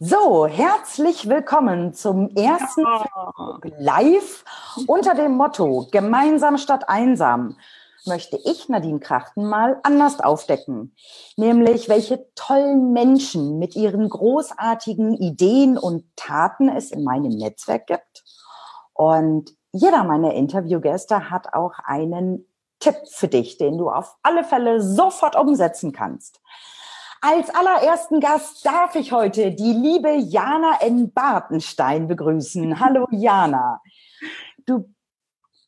So, herzlich willkommen zum ersten ja. Live unter dem Motto Gemeinsam statt einsam möchte ich Nadine Krachten mal anders aufdecken. Nämlich, welche tollen Menschen mit ihren großartigen Ideen und Taten es in meinem Netzwerk gibt. Und jeder meiner Interviewgäste hat auch einen Tipp für dich, den du auf alle Fälle sofort umsetzen kannst. Als allerersten Gast darf ich heute die liebe Jana N. Bartenstein begrüßen. Hallo Jana. Du,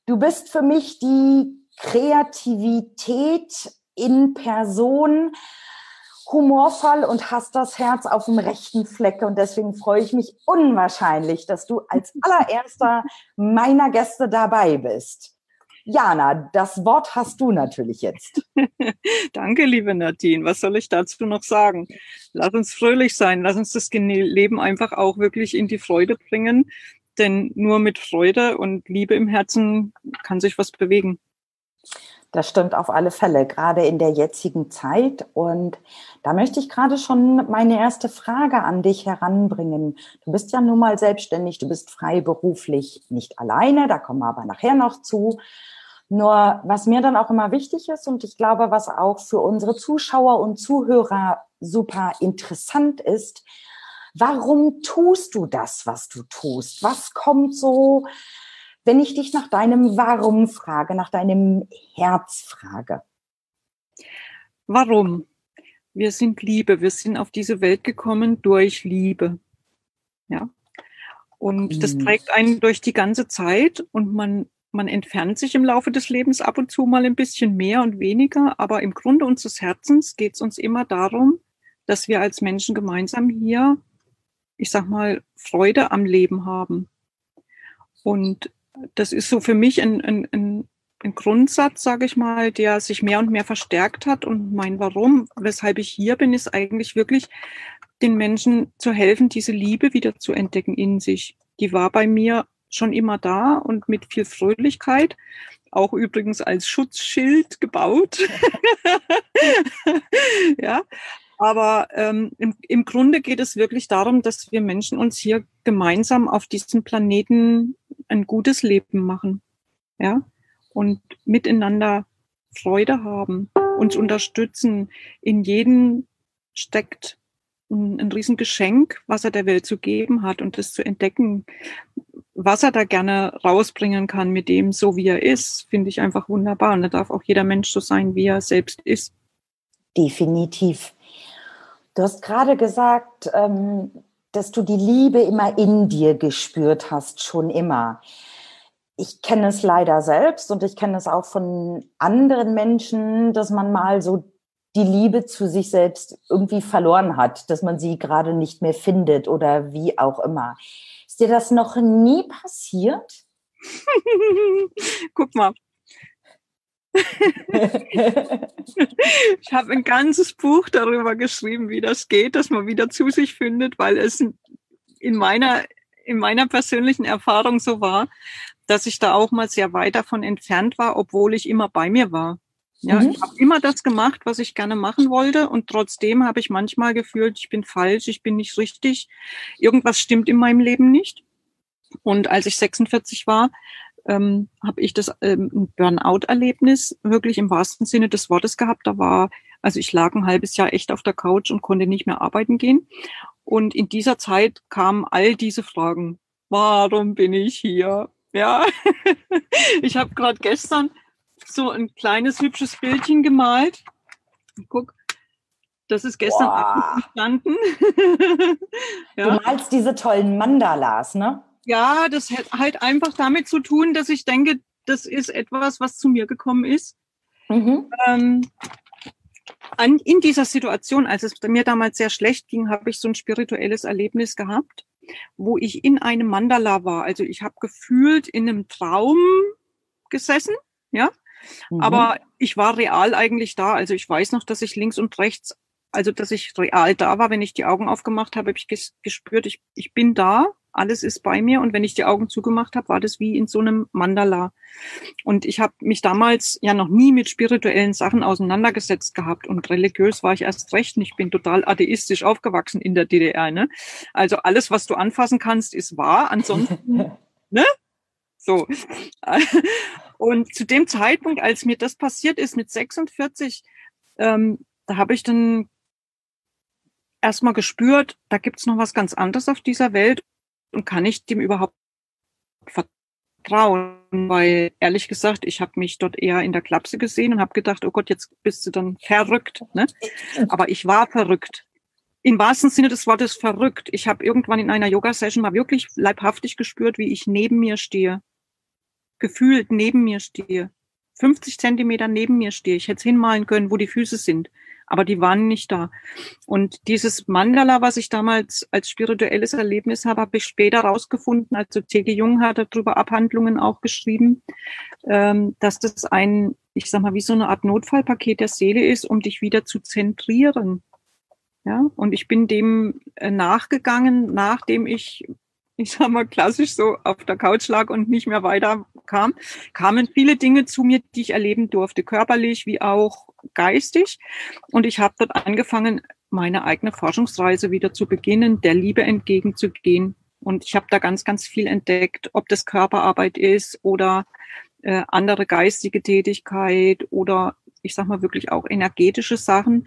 du bist für mich die Kreativität in Person, humorvoll und hast das Herz auf dem rechten Fleck. Und deswegen freue ich mich unwahrscheinlich, dass du als allererster meiner Gäste dabei bist. Jana, das Wort hast du natürlich jetzt. Danke, liebe Nadine. Was soll ich dazu noch sagen? Lass uns fröhlich sein. Lass uns das Leben einfach auch wirklich in die Freude bringen. Denn nur mit Freude und Liebe im Herzen kann sich was bewegen. Das stimmt auf alle Fälle, gerade in der jetzigen Zeit. Und da möchte ich gerade schon meine erste Frage an dich heranbringen. Du bist ja nun mal selbstständig, du bist freiberuflich nicht alleine, da kommen wir aber nachher noch zu. Nur was mir dann auch immer wichtig ist und ich glaube, was auch für unsere Zuschauer und Zuhörer super interessant ist, warum tust du das, was du tust? Was kommt so, wenn ich dich nach deinem Warum frage, nach deinem Herz frage? Warum? Wir sind Liebe. Wir sind auf diese Welt gekommen durch Liebe. Ja. Und das trägt einen durch die ganze Zeit und man man entfernt sich im Laufe des Lebens ab und zu mal ein bisschen mehr und weniger, aber im Grunde unseres Herzens geht es uns immer darum, dass wir als Menschen gemeinsam hier, ich sag mal, Freude am Leben haben. Und das ist so für mich ein, ein, ein, ein Grundsatz, sage ich mal, der sich mehr und mehr verstärkt hat. Und mein Warum, weshalb ich hier bin, ist eigentlich wirklich, den Menschen zu helfen, diese Liebe wieder zu entdecken in sich. Die war bei mir schon immer da und mit viel Fröhlichkeit, auch übrigens als Schutzschild gebaut. ja, aber ähm, im, im Grunde geht es wirklich darum, dass wir Menschen uns hier gemeinsam auf diesem Planeten ein gutes Leben machen. Ja, und miteinander Freude haben, uns unterstützen. In jedem steckt ein, ein Riesengeschenk, was er der Welt zu geben hat und das zu entdecken, was er da gerne rausbringen kann mit dem, so wie er ist, finde ich einfach wunderbar. Und da darf auch jeder Mensch so sein, wie er selbst ist. Definitiv. Du hast gerade gesagt, ähm, dass du die Liebe immer in dir gespürt hast, schon immer. Ich kenne es leider selbst und ich kenne es auch von anderen Menschen, dass man mal so die Liebe zu sich selbst irgendwie verloren hat, dass man sie gerade nicht mehr findet oder wie auch immer. Ist dir das noch nie passiert? Guck mal. ich habe ein ganzes Buch darüber geschrieben, wie das geht, dass man wieder zu sich findet, weil es in meiner, in meiner persönlichen Erfahrung so war, dass ich da auch mal sehr weit davon entfernt war, obwohl ich immer bei mir war. Ja, mhm. ich habe immer das gemacht, was ich gerne machen wollte und trotzdem habe ich manchmal gefühlt, ich bin falsch, ich bin nicht richtig, irgendwas stimmt in meinem Leben nicht. Und als ich 46 war, ähm, habe ich das ähm, Burnout-Erlebnis wirklich im wahrsten Sinne des Wortes gehabt. Da war, also ich lag ein halbes Jahr echt auf der Couch und konnte nicht mehr arbeiten gehen. Und in dieser Zeit kamen all diese Fragen. Warum bin ich hier? Ja, ich habe gerade gestern so ein kleines hübsches Bildchen gemalt. Guck, das ist gestern Abend entstanden. ja. Du malst diese tollen Mandalas, ne? Ja, das hat halt einfach damit zu tun, dass ich denke, das ist etwas, was zu mir gekommen ist. Mhm. Ähm, an, in dieser Situation, als es mir damals sehr schlecht ging, habe ich so ein spirituelles Erlebnis gehabt, wo ich in einem Mandala war. Also ich habe gefühlt in einem Traum gesessen, ja, Mhm. Aber ich war real eigentlich da. Also ich weiß noch, dass ich links und rechts, also dass ich real da war. Wenn ich die Augen aufgemacht habe, habe ich gespürt, ich, ich bin da, alles ist bei mir und wenn ich die Augen zugemacht habe, war das wie in so einem Mandala. Und ich habe mich damals ja noch nie mit spirituellen Sachen auseinandergesetzt gehabt und religiös war ich erst recht. Und ich bin total atheistisch aufgewachsen in der DDR. Ne? Also alles, was du anfassen kannst, ist wahr. Ansonsten, ne? So. Und zu dem Zeitpunkt, als mir das passiert ist mit 46, ähm, da habe ich dann erstmal gespürt, da gibt's noch was ganz anderes auf dieser Welt und kann ich dem überhaupt vertrauen? Weil ehrlich gesagt, ich habe mich dort eher in der Klapse gesehen und habe gedacht, oh Gott, jetzt bist du dann verrückt. Ne? Aber ich war verrückt. Im wahrsten Sinne des Wortes verrückt. Ich habe irgendwann in einer Yoga-Session mal wirklich leibhaftig gespürt, wie ich neben mir stehe. Gefühlt neben mir stehe. 50 Zentimeter neben mir stehe. Ich hätte hinmalen können, wo die Füße sind aber die waren nicht da. Und dieses Mandala, was ich damals als spirituelles Erlebnis habe, habe ich später rausgefunden, also C.G. Jung hat darüber Abhandlungen auch geschrieben, ähm, dass das ein, ich sag mal, wie so eine Art Notfallpaket der Seele ist, um dich wieder zu zentrieren. Ja, und ich bin dem äh, nachgegangen, nachdem ich ich sag mal, klassisch so auf der Couch lag und nicht mehr weiter kam, kamen viele Dinge zu mir, die ich erleben durfte, körperlich wie auch geistig. Und ich habe dort angefangen, meine eigene Forschungsreise wieder zu beginnen, der Liebe entgegenzugehen. Und ich habe da ganz, ganz viel entdeckt, ob das Körperarbeit ist oder äh, andere geistige Tätigkeit oder ich sag mal wirklich auch energetische Sachen,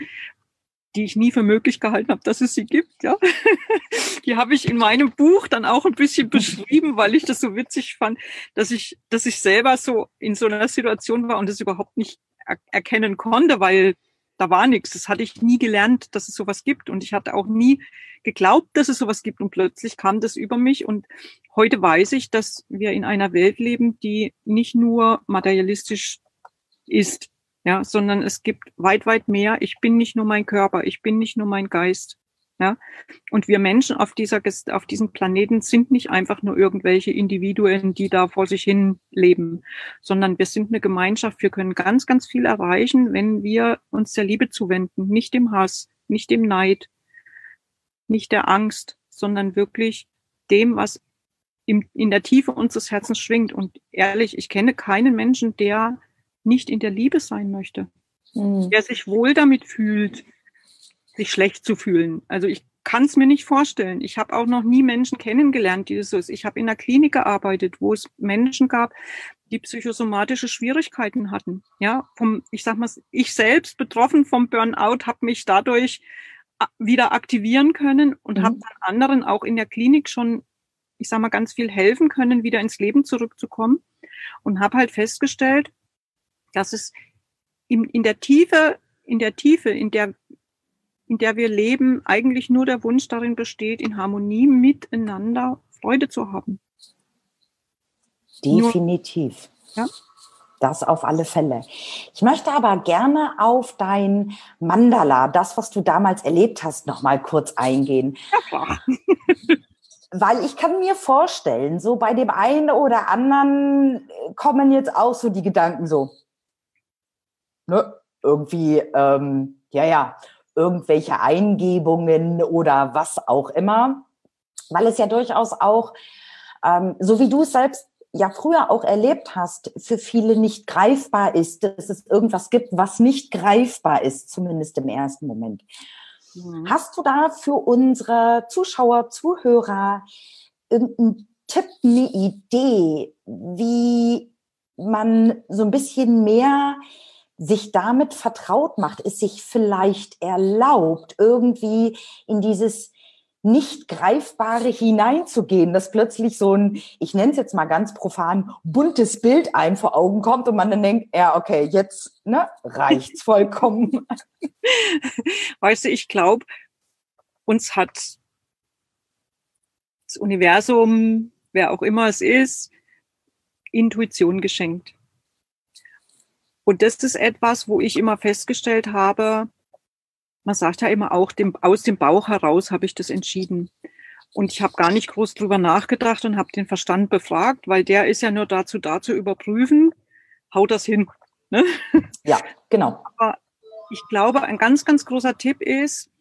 die ich nie für möglich gehalten habe, dass es sie gibt. Ja, die habe ich in meinem Buch dann auch ein bisschen beschrieben, weil ich das so witzig fand, dass ich, dass ich selber so in so einer Situation war und es überhaupt nicht er erkennen konnte, weil da war nichts. Das hatte ich nie gelernt, dass es sowas gibt und ich hatte auch nie geglaubt, dass es sowas gibt und plötzlich kam das über mich und heute weiß ich, dass wir in einer Welt leben, die nicht nur materialistisch ist, ja, sondern es gibt weit, weit mehr. Ich bin nicht nur mein Körper, ich bin nicht nur mein Geist. Ja, und wir Menschen auf dieser, auf diesem Planeten sind nicht einfach nur irgendwelche Individuen, die da vor sich hin leben, sondern wir sind eine Gemeinschaft. Wir können ganz, ganz viel erreichen, wenn wir uns der Liebe zuwenden, nicht dem Hass, nicht dem Neid, nicht der Angst, sondern wirklich dem, was in der Tiefe unseres Herzens schwingt. Und ehrlich, ich kenne keinen Menschen, der nicht in der Liebe sein möchte, mhm. der sich wohl damit fühlt, sich schlecht zu fühlen. Also ich kann es mir nicht vorstellen. Ich habe auch noch nie Menschen kennengelernt, die das so ist. Ich habe in einer Klinik gearbeitet, wo es Menschen gab, die psychosomatische Schwierigkeiten hatten. Ja, vom, ich sag mal, ich selbst betroffen vom Burnout habe mich dadurch äh, wieder aktivieren können und mhm. habe dann anderen auch in der Klinik schon, ich sag mal, ganz viel helfen können, wieder ins Leben zurückzukommen und habe halt festgestellt, dass es in, in der Tiefe, in der Tiefe, in der, in der wir leben, eigentlich nur der Wunsch darin besteht, in Harmonie miteinander Freude zu haben. Definitiv. Nur, ja. Das auf alle Fälle. Ich möchte aber gerne auf dein Mandala, das, was du damals erlebt hast, noch mal kurz eingehen. Ja, Weil ich kann mir vorstellen, so bei dem einen oder anderen kommen jetzt auch so die Gedanken so, ne, irgendwie, ähm, ja, ja, irgendwelche Eingebungen oder was auch immer, weil es ja durchaus auch, ähm, so wie du es selbst ja früher auch erlebt hast, für viele nicht greifbar ist, dass es irgendwas gibt, was nicht greifbar ist, zumindest im ersten Moment. Mhm. Hast du da für unsere Zuschauer, Zuhörer irgendeinen Tipp, eine Idee, wie man so ein bisschen mehr sich damit vertraut macht, es sich vielleicht erlaubt, irgendwie in dieses nicht greifbare hineinzugehen, dass plötzlich so ein, ich nenne es jetzt mal ganz profan, buntes Bild einem vor Augen kommt und man dann denkt, ja, okay, jetzt ne, reicht's vollkommen. Weißt du, ich glaube, uns hat das Universum, wer auch immer es ist, Intuition geschenkt. Und das ist etwas, wo ich immer festgestellt habe, man sagt ja immer auch, dem, aus dem Bauch heraus habe ich das entschieden. Und ich habe gar nicht groß drüber nachgedacht und habe den Verstand befragt, weil der ist ja nur dazu da zu überprüfen, haut das hin. Ne? Ja, genau. Aber ich glaube, ein ganz, ganz großer Tipp ist,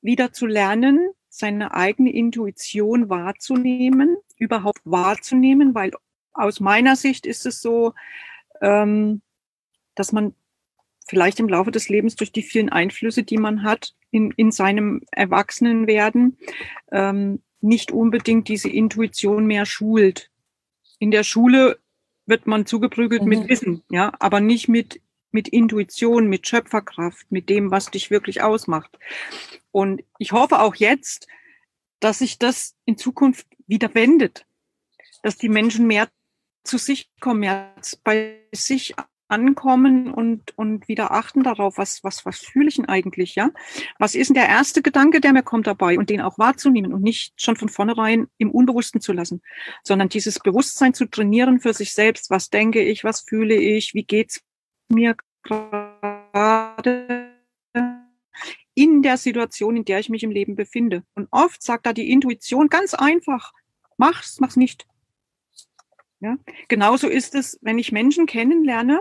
wieder zu lernen, seine eigene Intuition wahrzunehmen, überhaupt wahrzunehmen, weil aus meiner Sicht ist es so, ähm, dass man vielleicht im Laufe des Lebens durch die vielen Einflüsse, die man hat in, in seinem Erwachsenenwerden, ähm, nicht unbedingt diese Intuition mehr schult. In der Schule wird man zugeprügelt mhm. mit Wissen, ja, aber nicht mit, mit Intuition, mit Schöpferkraft, mit dem, was dich wirklich ausmacht. Und ich hoffe auch jetzt, dass sich das in Zukunft wieder wendet, dass die Menschen mehr zu sich kommen, mehr bei sich ankommen und, und wieder achten darauf, was, was, was fühle ich denn eigentlich, ja? Was ist denn der erste Gedanke, der mir kommt dabei und den auch wahrzunehmen und nicht schon von vornherein im Unbewussten zu lassen, sondern dieses Bewusstsein zu trainieren für sich selbst. Was denke ich, was fühle ich, wie geht's mir gerade in der Situation, in der ich mich im Leben befinde. Und oft sagt da die Intuition ganz einfach, mach's, mach's nicht. Ja? Genauso ist es, wenn ich Menschen kennenlerne,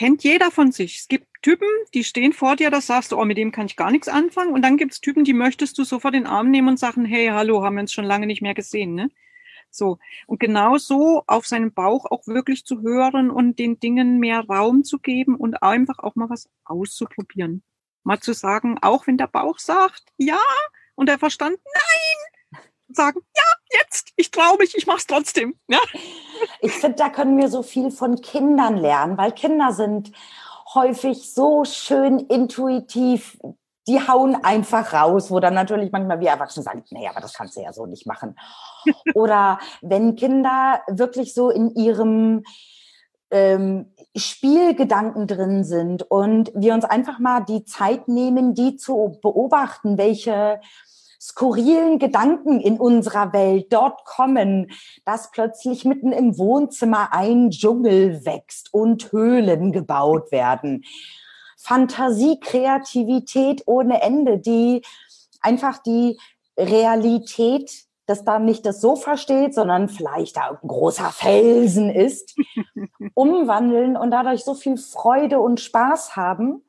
kennt jeder von sich. Es gibt Typen, die stehen vor dir, da sagst du, oh, mit dem kann ich gar nichts anfangen. Und dann gibt es Typen, die möchtest du sofort den Arm nehmen und sagen, hey, hallo, haben wir uns schon lange nicht mehr gesehen. Ne? So. Und genau so auf seinen Bauch auch wirklich zu hören und den Dingen mehr Raum zu geben und einfach auch mal was auszuprobieren. Mal zu sagen, auch wenn der Bauch sagt, ja, und der Verstand, nein, sagen, ja, jetzt, ich traue mich, ich mache es trotzdem. Ja? Ich finde, da können wir so viel von Kindern lernen, weil Kinder sind häufig so schön intuitiv, die hauen einfach raus, wo dann natürlich manchmal wir Erwachsene sagen, nee, aber das kannst du ja so nicht machen. Oder wenn Kinder wirklich so in ihrem ähm, Spielgedanken drin sind und wir uns einfach mal die Zeit nehmen, die zu beobachten, welche skurrilen Gedanken in unserer Welt dort kommen, dass plötzlich mitten im Wohnzimmer ein Dschungel wächst und Höhlen gebaut werden. Fantasie, Kreativität ohne Ende, die einfach die Realität dass da nicht das Sofa steht, sondern vielleicht da ein großer Felsen ist, umwandeln und dadurch so viel Freude und Spaß haben.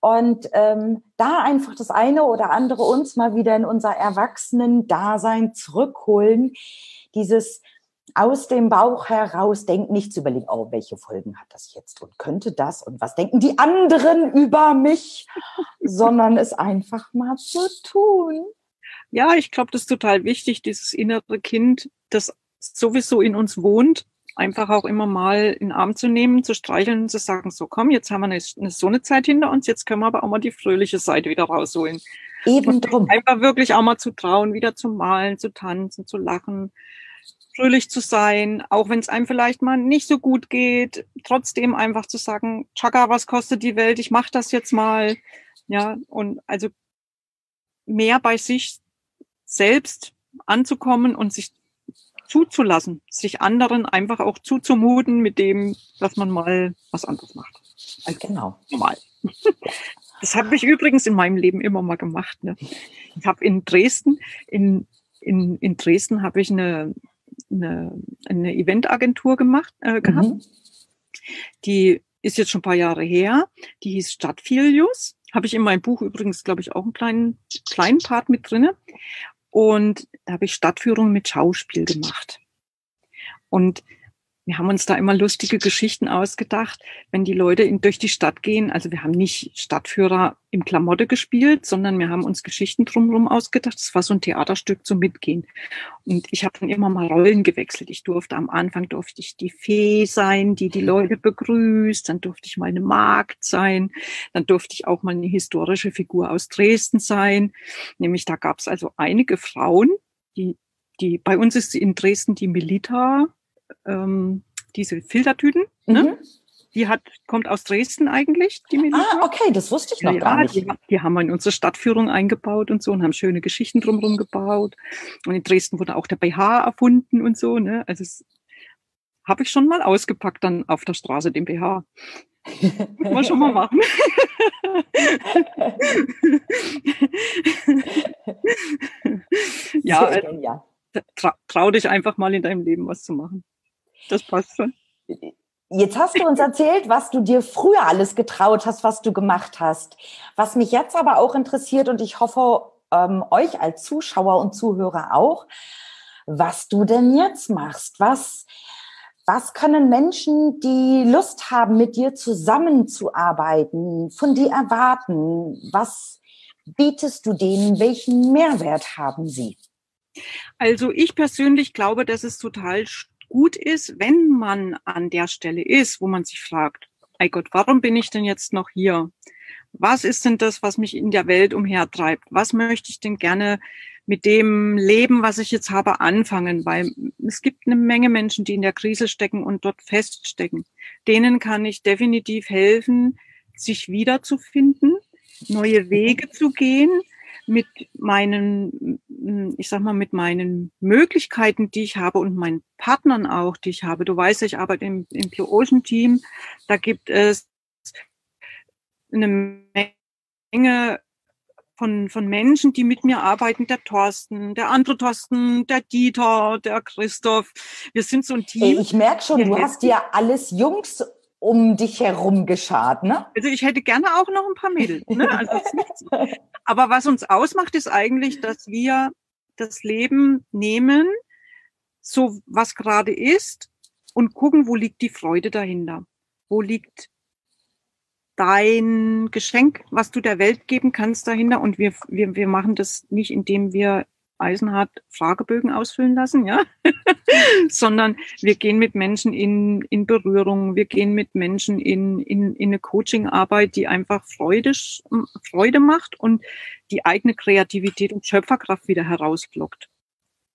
Und ähm, da einfach das eine oder andere uns mal wieder in unser Erwachsenen-Dasein zurückholen, dieses aus dem Bauch heraus denken, nicht zu überlegen, oh, welche Folgen hat das jetzt und könnte das und was denken die anderen über mich, sondern es einfach mal zu tun. Ja, ich glaube, das ist total wichtig, dieses innere Kind, das sowieso in uns wohnt, einfach auch immer mal in den Arm zu nehmen, zu streicheln und zu sagen, so komm, jetzt haben wir eine, eine so eine Zeit hinter uns, jetzt können wir aber auch mal die fröhliche Seite wieder rausholen. Eben drum. Einfach wirklich auch mal zu trauen, wieder zu malen, zu tanzen, zu lachen, fröhlich zu sein, auch wenn es einem vielleicht mal nicht so gut geht, trotzdem einfach zu sagen, Chaka, was kostet die Welt? Ich mache das jetzt mal. Ja, und also mehr bei sich selbst anzukommen und sich zuzulassen, sich anderen einfach auch zuzumuten mit dem, dass man mal was anderes macht. Also genau. Normal. Das habe ich übrigens in meinem Leben immer mal gemacht. Ne? Ich habe in Dresden, in, in, in Dresden habe ich eine, eine, eine Eventagentur gemacht, äh, gehabt. Mhm. Die ist jetzt schon ein paar Jahre her. Die hieß Stadtfilius. Habe ich in meinem Buch übrigens, glaube ich, auch einen kleinen, kleinen Part mit drinne. Und da habe ich Stadtführung mit Schauspiel gemacht. Und wir haben uns da immer lustige Geschichten ausgedacht, wenn die Leute in, durch die Stadt gehen. Also wir haben nicht Stadtführer im Klamotte gespielt, sondern wir haben uns Geschichten drumherum ausgedacht. Das war so ein Theaterstück zum Mitgehen. Und ich habe dann immer mal Rollen gewechselt. Ich durfte am Anfang durfte ich die Fee sein, die die Leute begrüßt. Dann durfte ich mal eine Magd sein. Dann durfte ich auch mal eine historische Figur aus Dresden sein. Nämlich da gab es also einige Frauen, die die bei uns ist in Dresden die Milita ähm, diese Filtertüten. Ne? Mhm. Ne? Die hat, kommt aus Dresden eigentlich, die Melissa. Ah, okay, das wusste ich noch ja, gar nicht. Die, die, haben wir in unsere Stadtführung eingebaut und so und haben schöne Geschichten drumherum gebaut. Und in Dresden wurde auch der BH erfunden und so. Ne? Also das habe ich schon mal ausgepackt dann auf der Straße, den BH. Muss man schon mal machen. ja, also, trau dich einfach mal in deinem Leben was zu machen. Das passt schon. Jetzt hast du uns erzählt, was du dir früher alles getraut hast, was du gemacht hast. Was mich jetzt aber auch interessiert und ich hoffe, ähm, euch als Zuschauer und Zuhörer auch, was du denn jetzt machst. Was, was können Menschen, die Lust haben, mit dir zusammenzuarbeiten, von dir erwarten? Was bietest du denen? Welchen Mehrwert haben sie? Also ich persönlich glaube, dass es total gut ist, wenn man an der Stelle ist, wo man sich fragt, ey Gott, warum bin ich denn jetzt noch hier? Was ist denn das, was mich in der Welt umhertreibt? Was möchte ich denn gerne mit dem Leben, was ich jetzt habe, anfangen, weil es gibt eine Menge Menschen, die in der Krise stecken und dort feststecken. Denen kann ich definitiv helfen, sich wiederzufinden, neue Wege zu gehen, mit meinen, ich sag mal, mit meinen Möglichkeiten, die ich habe und meinen Partnern auch, die ich habe. Du weißt, ich arbeite im, im Blue Ocean Team. Da gibt es eine Menge von, von Menschen, die mit mir arbeiten, der Thorsten, der andere Thorsten, der Dieter, der Christoph. Wir sind so ein Team. Ich merke schon, du hast ja alles Jungs um dich herum geschart, ne? Also ich hätte gerne auch noch ein paar Mädels. Ne? Also Aber was uns ausmacht, ist eigentlich, dass wir das Leben nehmen, so was gerade ist, und gucken, wo liegt die Freude dahinter? Wo liegt dein Geschenk, was du der Welt geben kannst dahinter. Und wir, wir, wir machen das nicht, indem wir Eisenhart Fragebögen ausfüllen lassen, ja, sondern wir gehen mit Menschen in, in Berührung, wir gehen mit Menschen in, in, in eine Coachingarbeit, die einfach Freude, Freude macht und die eigene Kreativität und Schöpferkraft wieder herausblockt.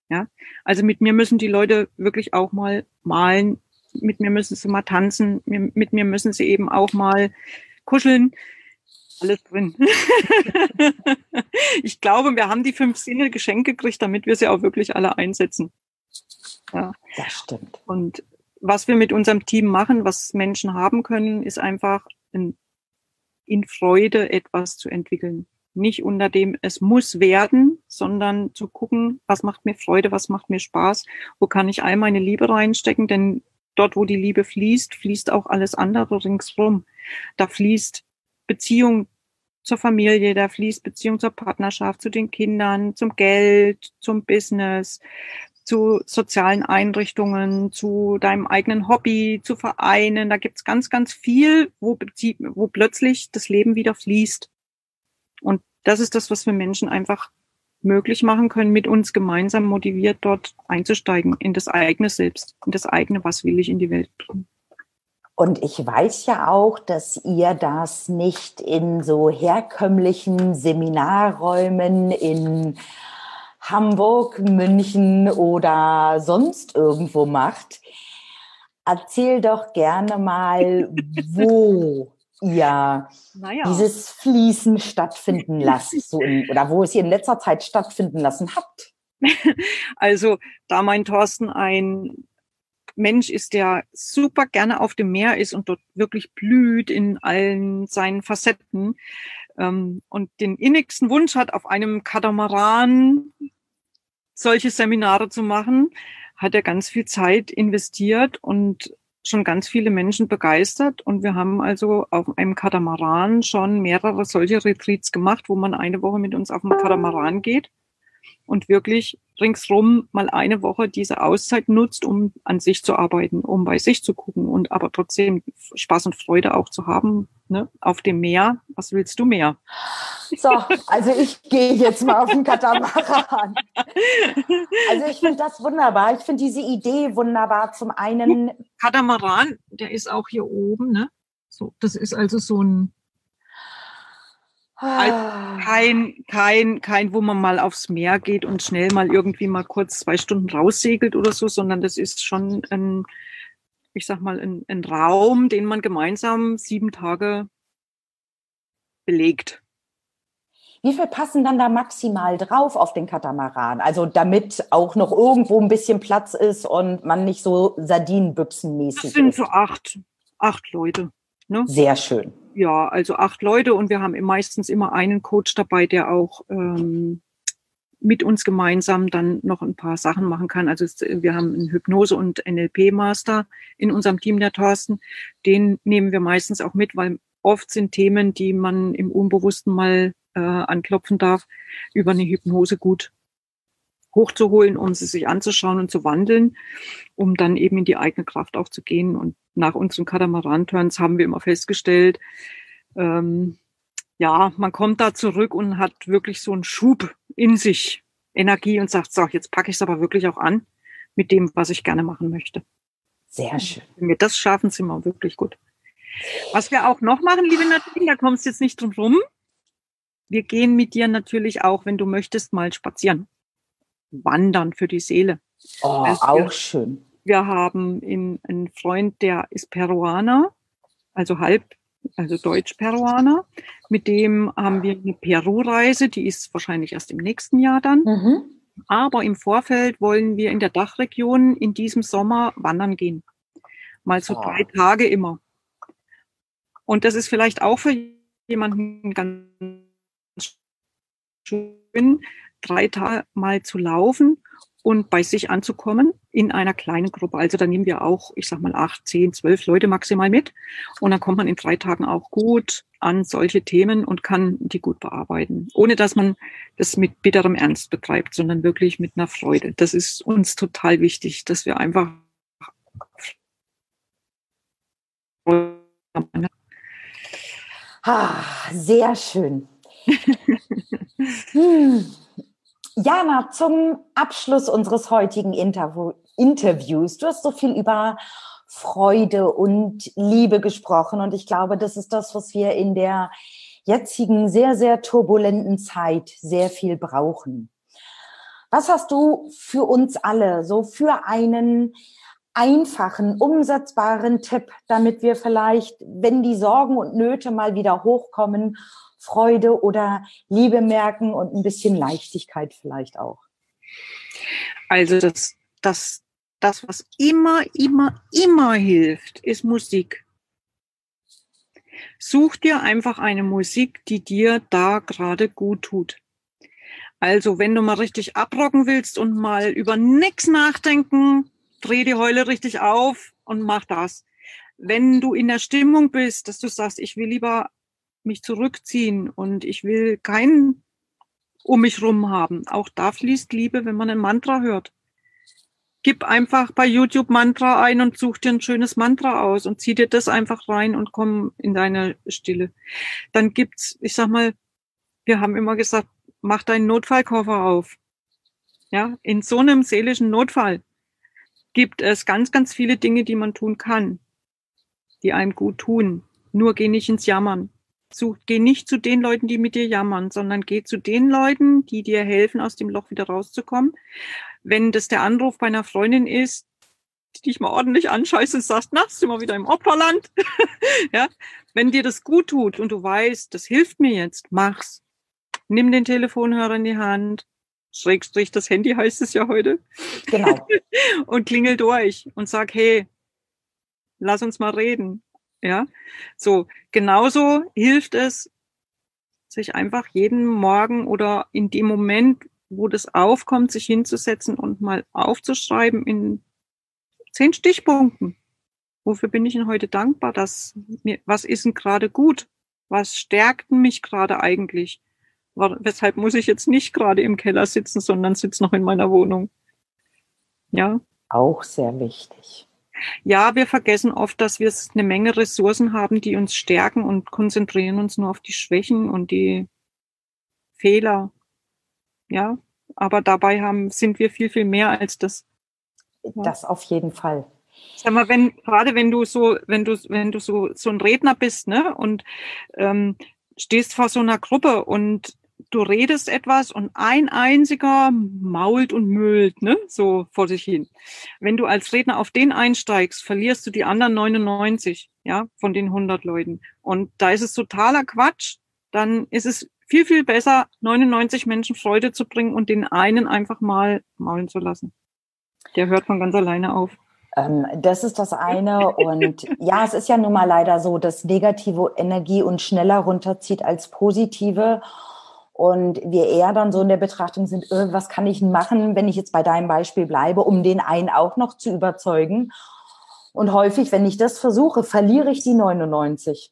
Ja, also mit mir müssen die Leute wirklich auch mal malen, mit mir müssen sie mal tanzen, mit mir müssen sie eben auch mal kuscheln, alles drin. ich glaube, wir haben die fünf Sinne geschenkt gekriegt, damit wir sie auch wirklich alle einsetzen. Ja. Das stimmt. Und was wir mit unserem Team machen, was Menschen haben können, ist einfach in, in Freude etwas zu entwickeln. Nicht unter dem, es muss werden, sondern zu gucken, was macht mir Freude, was macht mir Spaß, wo kann ich all meine Liebe reinstecken, denn dort, wo die Liebe fließt, fließt auch alles andere ringsrum. Da fließt Beziehung zur Familie, da fließt Beziehung zur Partnerschaft, zu den Kindern, zum Geld, zum Business, zu sozialen Einrichtungen, zu deinem eigenen Hobby, zu Vereinen. Da gibt's ganz, ganz viel, wo, wo plötzlich das Leben wieder fließt. Und das ist das, was wir Menschen einfach möglich machen können, mit uns gemeinsam motiviert dort einzusteigen in das eigene Selbst, in das eigene, was will ich in die Welt bringen. Und ich weiß ja auch, dass ihr das nicht in so herkömmlichen Seminarräumen in Hamburg, München oder sonst irgendwo macht. Erzähl doch gerne mal, wo ihr naja. dieses Fließen stattfinden lasst so in, oder wo es ihr in letzter Zeit stattfinden lassen habt. Also, da mein Thorsten ein Mensch ist, der super gerne auf dem Meer ist und dort wirklich blüht in allen seinen Facetten ähm, und den innigsten Wunsch hat, auf einem Katamaran solche Seminare zu machen, hat er ganz viel Zeit investiert und schon ganz viele Menschen begeistert. Und wir haben also auf einem Katamaran schon mehrere solche Retreats gemacht, wo man eine Woche mit uns auf dem Katamaran geht und wirklich ringsrum mal eine Woche diese Auszeit nutzt, um an sich zu arbeiten, um bei sich zu gucken und aber trotzdem Spaß und Freude auch zu haben ne? auf dem Meer. Was willst du mehr? So, also ich gehe jetzt mal auf den Katamaran. Also ich finde das wunderbar. Ich finde diese Idee wunderbar. Zum einen. Katamaran, der ist auch hier oben, ne? So, das ist also so ein also kein, kein, kein, wo man mal aufs Meer geht und schnell mal irgendwie mal kurz zwei Stunden raussegelt oder so, sondern das ist schon ein, ich sag mal, ein, ein Raum, den man gemeinsam sieben Tage belegt. Wie viel passen dann da maximal drauf auf den Katamaran? Also damit auch noch irgendwo ein bisschen Platz ist und man nicht so Sardinenbüchsenmäßig ist. Das sind so acht, acht Leute. Ne? Sehr schön ja, also acht Leute und wir haben meistens immer einen Coach dabei, der auch ähm, mit uns gemeinsam dann noch ein paar Sachen machen kann. Also wir haben einen Hypnose- und NLP-Master in unserem Team, der Thorsten. Den nehmen wir meistens auch mit, weil oft sind Themen, die man im Unbewussten mal äh, anklopfen darf, über eine Hypnose gut hochzuholen, um sie sich anzuschauen und zu wandeln, um dann eben in die eigene Kraft auch zu gehen. Und nach unseren Katamaran-Turns haben wir immer festgestellt, ähm, ja, man kommt da zurück und hat wirklich so einen Schub in sich, Energie und sagt, so, jetzt packe ich es aber wirklich auch an mit dem, was ich gerne machen möchte. Sehr schön. Wenn wir das schaffen, sind wir wirklich gut. Was wir auch noch machen, liebe Nadine, da kommst du jetzt nicht drum rum. Wir gehen mit dir natürlich auch, wenn du möchtest, mal spazieren. Wandern für die Seele. Oh, also auch wir, schön. Wir haben in, einen Freund, der ist Peruaner, also halb, also Deutsch-Peruaner. Mit dem haben wir eine Peru-Reise, die ist wahrscheinlich erst im nächsten Jahr dann. Mhm. Aber im Vorfeld wollen wir in der Dachregion in diesem Sommer wandern gehen. Mal so oh. drei Tage immer. Und das ist vielleicht auch für jemanden ganz schön, drei Tage mal zu laufen und bei sich anzukommen in einer kleinen Gruppe. Also da nehmen wir auch, ich sag mal, acht, zehn, zwölf Leute maximal mit. Und dann kommt man in drei Tagen auch gut an solche Themen und kann die gut bearbeiten. Ohne dass man das mit bitterem Ernst betreibt, sondern wirklich mit einer Freude. Das ist uns total wichtig, dass wir einfach Ah, sehr schön. hm. Jana, zum Abschluss unseres heutigen Interview Interviews. Du hast so viel über Freude und Liebe gesprochen und ich glaube, das ist das, was wir in der jetzigen sehr, sehr turbulenten Zeit sehr viel brauchen. Was hast du für uns alle so für einen einfachen, umsetzbaren Tipp, damit wir vielleicht, wenn die Sorgen und Nöte mal wieder hochkommen, Freude oder Liebe merken und ein bisschen Leichtigkeit vielleicht auch? Also das, das, das, was immer, immer, immer hilft, ist Musik. Such dir einfach eine Musik, die dir da gerade gut tut. Also, wenn du mal richtig abrocken willst und mal über nichts nachdenken, dreh die Heule richtig auf und mach das. Wenn du in der Stimmung bist, dass du sagst, ich will lieber mich zurückziehen und ich will keinen um mich rum haben. Auch da fließt Liebe, wenn man ein Mantra hört. Gib einfach bei YouTube Mantra ein und such dir ein schönes Mantra aus und zieh dir das einfach rein und komm in deine Stille. Dann gibt's, ich sag mal, wir haben immer gesagt, mach deinen Notfallkoffer auf. Ja, in so einem seelischen Notfall gibt es ganz, ganz viele Dinge, die man tun kann, die einem gut tun. Nur geh nicht ins Jammern. Such, geh nicht zu den Leuten, die mit dir jammern, sondern geh zu den Leuten, die dir helfen, aus dem Loch wieder rauszukommen. Wenn das der Anruf bei einer Freundin ist, die dich mal ordentlich anscheißt und sagst, na, sind wir wieder im Opferland. ja, wenn dir das gut tut und du weißt, das hilft mir jetzt, mach's. Nimm den Telefonhörer in die Hand, Schrägstrich das Handy heißt es ja heute. Genau. und klingel durch und sag, hey, lass uns mal reden. Ja, so genauso hilft es, sich einfach jeden Morgen oder in dem Moment, wo das aufkommt, sich hinzusetzen und mal aufzuschreiben in zehn Stichpunkten. Wofür bin ich denn heute dankbar? Dass mir, was ist denn gerade gut? Was stärkt mich gerade eigentlich? weshalb muss ich jetzt nicht gerade im Keller sitzen, sondern sitze noch in meiner Wohnung. Ja. Auch sehr wichtig. Ja, wir vergessen oft, dass wir eine Menge Ressourcen haben, die uns stärken und konzentrieren uns nur auf die Schwächen und die Fehler. Ja, aber dabei haben, sind wir viel, viel mehr als das. Das auf jeden Fall. Sag mal, wenn, gerade wenn du so, wenn du, wenn du so, so ein Redner bist, ne, und ähm, stehst vor so einer Gruppe und du redest etwas und ein einziger mault und müllt, ne, so vor sich hin. Wenn du als Redner auf den einsteigst, verlierst du die anderen 99, ja, von den 100 Leuten. Und da ist es totaler Quatsch. Dann ist es viel, viel besser, 99 Menschen Freude zu bringen und den einen einfach mal maulen zu lassen. Der hört von ganz alleine auf. Ähm, das ist das eine. Und ja, es ist ja nun mal leider so, dass negative Energie uns schneller runterzieht als positive und wir eher dann so in der Betrachtung sind, äh, was kann ich machen, wenn ich jetzt bei deinem Beispiel bleibe, um den einen auch noch zu überzeugen. Und häufig, wenn ich das versuche, verliere ich die 99.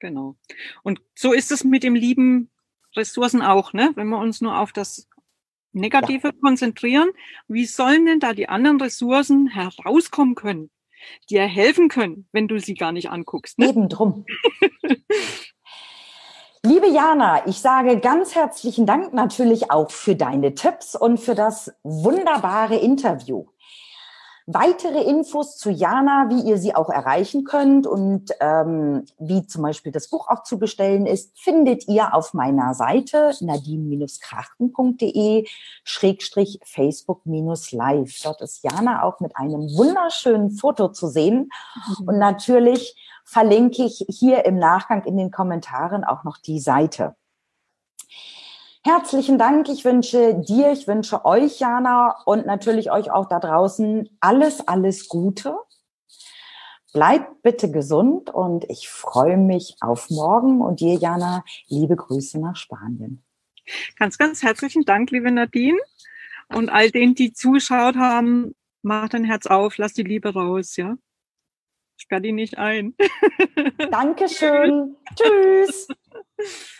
Genau. Und so ist es mit dem lieben Ressourcen auch, ne? Wenn wir uns nur auf das Negative ja. konzentrieren, wie sollen denn da die anderen Ressourcen herauskommen können, die dir helfen können, wenn du sie gar nicht anguckst? Ne? Eben drum. Liebe Jana, ich sage ganz herzlichen Dank natürlich auch für deine Tipps und für das wunderbare Interview. Weitere Infos zu Jana, wie ihr sie auch erreichen könnt und ähm, wie zum Beispiel das Buch auch zu bestellen ist, findet ihr auf meiner Seite nadine-krachten.de schrägstrich Facebook-live. Dort ist Jana auch mit einem wunderschönen Foto zu sehen. Mhm. Und natürlich verlinke ich hier im Nachgang in den Kommentaren auch noch die Seite. Herzlichen Dank. Ich wünsche dir, ich wünsche euch, Jana, und natürlich euch auch da draußen alles, alles Gute. Bleibt bitte gesund und ich freue mich auf morgen und dir, Jana, liebe Grüße nach Spanien. Ganz, ganz herzlichen Dank, liebe Nadine. Und all denen, die zugeschaut haben, mach dein Herz auf, lass die Liebe raus, ja? Sperr die nicht ein. Dankeschön. Tschüss.